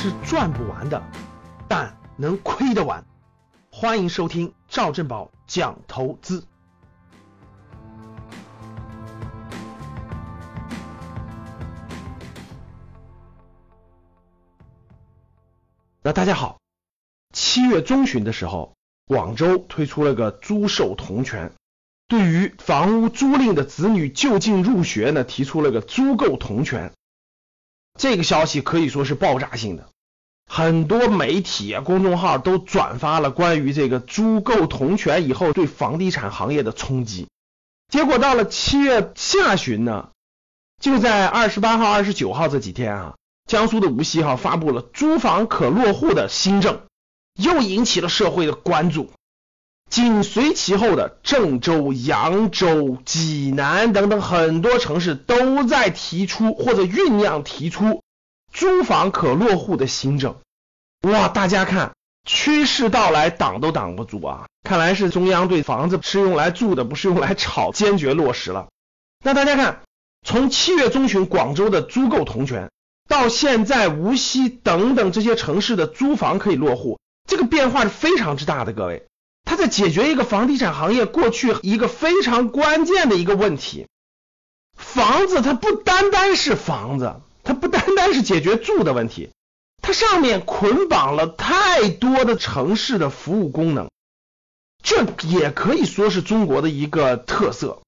是赚不完的，但能亏得完。欢迎收听赵正宝讲投资。那大家好，七月中旬的时候，广州推出了个租售同权，对于房屋租赁的子女就近入学呢，提出了个租购同权。这个消息可以说是爆炸性的，很多媒体啊、公众号都转发了关于这个租购同权以后对房地产行业的冲击。结果到了七月下旬呢，就在二十八号、二十九号这几天啊，江苏的无锡哈发布了租房可落户的新政，又引起了社会的关注。紧随其后的郑州、扬州、济南等等很多城市都在提出或者酝酿提出租房可落户的新政。哇，大家看，趋势到来，挡都挡不住啊！看来是中央对房子是用来住的，不是用来炒，坚决落实了。那大家看，从七月中旬广州的租购同权，到现在无锡等等这些城市的租房可以落户，这个变化是非常之大的，各位。在解决一个房地产行业过去一个非常关键的一个问题，房子它不单单是房子，它不单单是解决住的问题，它上面捆绑了太多的城市的服务功能，这也可以说是中国的一个特色。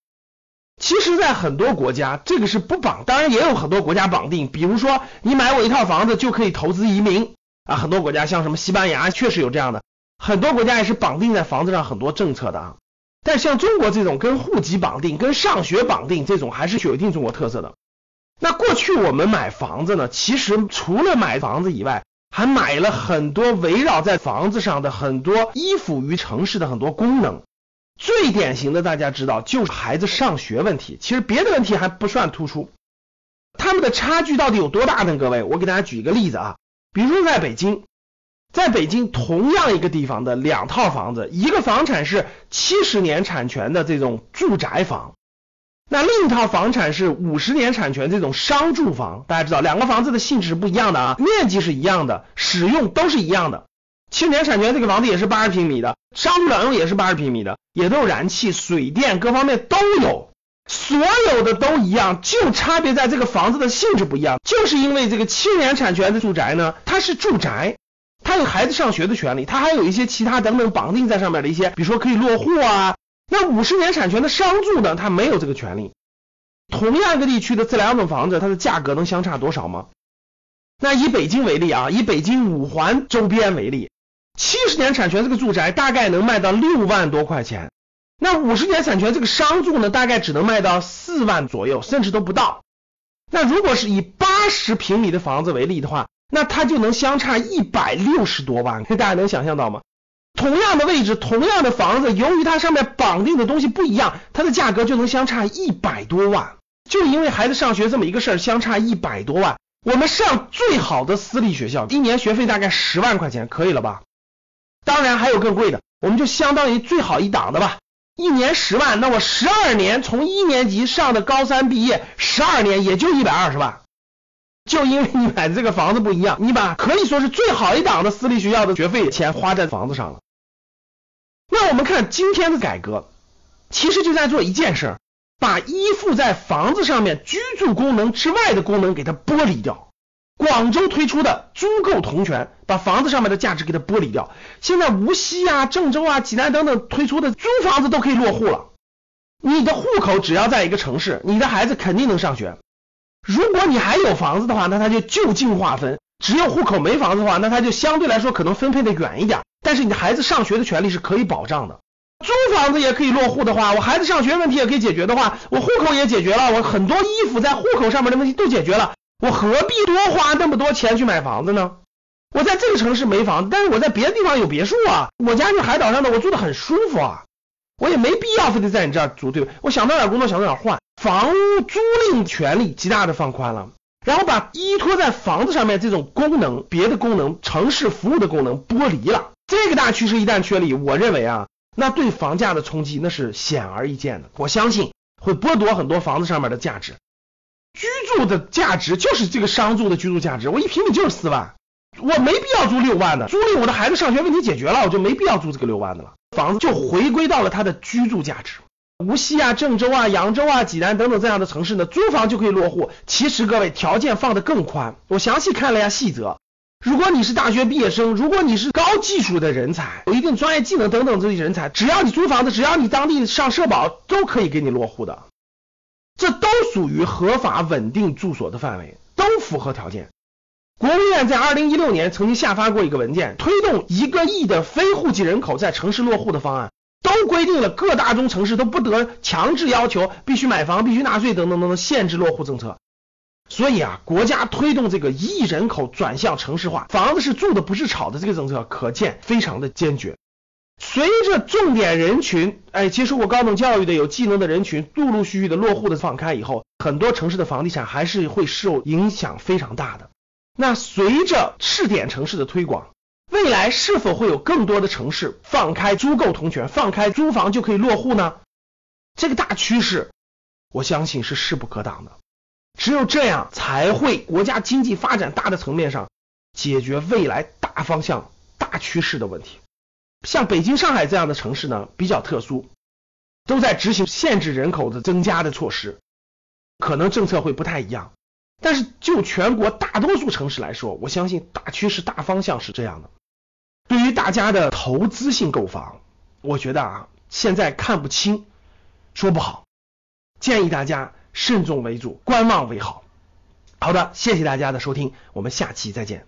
其实，在很多国家，这个是不绑，当然也有很多国家绑定，比如说你买我一套房子就可以投资移民啊，很多国家像什么西班牙确实有这样的。很多国家也是绑定在房子上很多政策的啊，但像中国这种跟户籍绑定、跟上学绑定这种，还是有一定中国特色的。那过去我们买房子呢，其实除了买房子以外，还买了很多围绕在房子上的很多依附于城市的很多功能。最典型的，大家知道就是孩子上学问题，其实别的问题还不算突出。他们的差距到底有多大呢？各位，我给大家举一个例子啊，比如说在北京。在北京同样一个地方的两套房子，一个房产是七十年产权的这种住宅房，那另一套房产是五十年产权这种商住房。大家知道，两个房子的性质不一样的啊，面积是一样的，使用都是一样的。七十年产权这个房子也是八十平米的，商住两用也是八十平米的，也都有燃气、水电各方面都有，所有的都一样，就差别在这个房子的性质不一样。就是因为这个七十年产权的住宅呢，它是住宅。他有孩子上学的权利，他还有一些其他等等绑定在上面的一些，比如说可以落户啊。那五十年产权的商住呢，他没有这个权利。同样一个地区的这两种房子，它的价格能相差多少吗？那以北京为例啊，以北京五环周边为例，七十年产权这个住宅大概能卖到六万多块钱，那五十年产权这个商住呢，大概只能卖到四万左右，甚至都不到。那如果是以八十平米的房子为例的话，那它就能相差一百六十多万，大家能想象到吗？同样的位置，同样的房子，由于它上面绑定的东西不一样，它的价格就能相差一百多万。就因为孩子上学这么一个事儿，相差一百多万。我们上最好的私立学校，一年学费大概十万块钱，可以了吧？当然还有更贵的，我们就相当于最好一档的吧，一年十万，那我十二年从一年级上的高三毕业，十二年也就一百二十万。就因为你买的这个房子不一样，你把可以说是最好一档的私立学校的学费钱花在房子上了。那我们看今天的改革，其实就在做一件事，把依附在房子上面居住功能之外的功能给它剥离掉。广州推出的租购同权，把房子上面的价值给它剥离掉。现在无锡啊、郑州啊、济南等等推出的租房子都可以落户了。你的户口只要在一个城市，你的孩子肯定能上学。如果你还有房子的话，那它就就近划分；只有户口没房子的话，那它就相对来说可能分配的远一点。但是你的孩子上学的权利是可以保障的。租房子也可以落户的话，我孩子上学问题也可以解决的话，我户口也解决了，我很多衣服在户口上面的问题都解决了，我何必多花那么多钱去买房子呢？我在这个城市没房子，但是我在别的地方有别墅啊，我家是海岛上的，我住的很舒服啊，我也没必要非得在你这儿租，对吧？我想到哪儿工作想到哪儿换。房屋租赁权利极大的放宽了，然后把依托在房子上面这种功能、别的功能、城市服务的功能剥离了。这个大趋势一旦确立，我认为啊，那对房价的冲击那是显而易见的。我相信会剥夺很多房子上面的价值。居住的价值就是这个商住的居住价值，我一平米就是四万，我没必要租六万的，租赁我的孩子上学问题解决了，我就没必要租这个六万的了，房子就回归到了它的居住价值。无锡啊、郑州啊、扬州啊、济南等等这样的城市呢，租房就可以落户。其实各位条件放得更宽，我详细看了一下细则。如果你是大学毕业生，如果你是高技术的人才，有一定专业技能等等这些人才，只要你租房子，只要你当地上社保，都可以给你落户的。这都属于合法稳定住所的范围，都符合条件。国务院在二零一六年曾经下发过一个文件，推动一个亿的非户籍人口在城市落户的方案，都规定了各大中城市都不得强制要求必须买房、必须纳税等等等等限制落户政策。所以啊，国家推动这个亿人口转向城市化，房子是住的不是炒的这个政策，可见非常的坚决。随着重点人群，哎，接受过高等教育的有技能的人群，陆陆续续的落户的放开以后，很多城市的房地产还是会受影响非常大的。那随着试点城市的推广，未来是否会有更多的城市放开租购同权，放开租房就可以落户呢？这个大趋势，我相信是势不可挡的。只有这样，才会国家经济发展大的层面上解决未来大方向、大趋势的问题。像北京、上海这样的城市呢，比较特殊，都在执行限制人口的增加的措施，可能政策会不太一样。但是就全国大多数城市来说，我相信大趋势、大方向是这样的。对于大家的投资性购房，我觉得啊，现在看不清，说不好，建议大家。慎重为主，观望为好。好的，谢谢大家的收听，我们下期再见。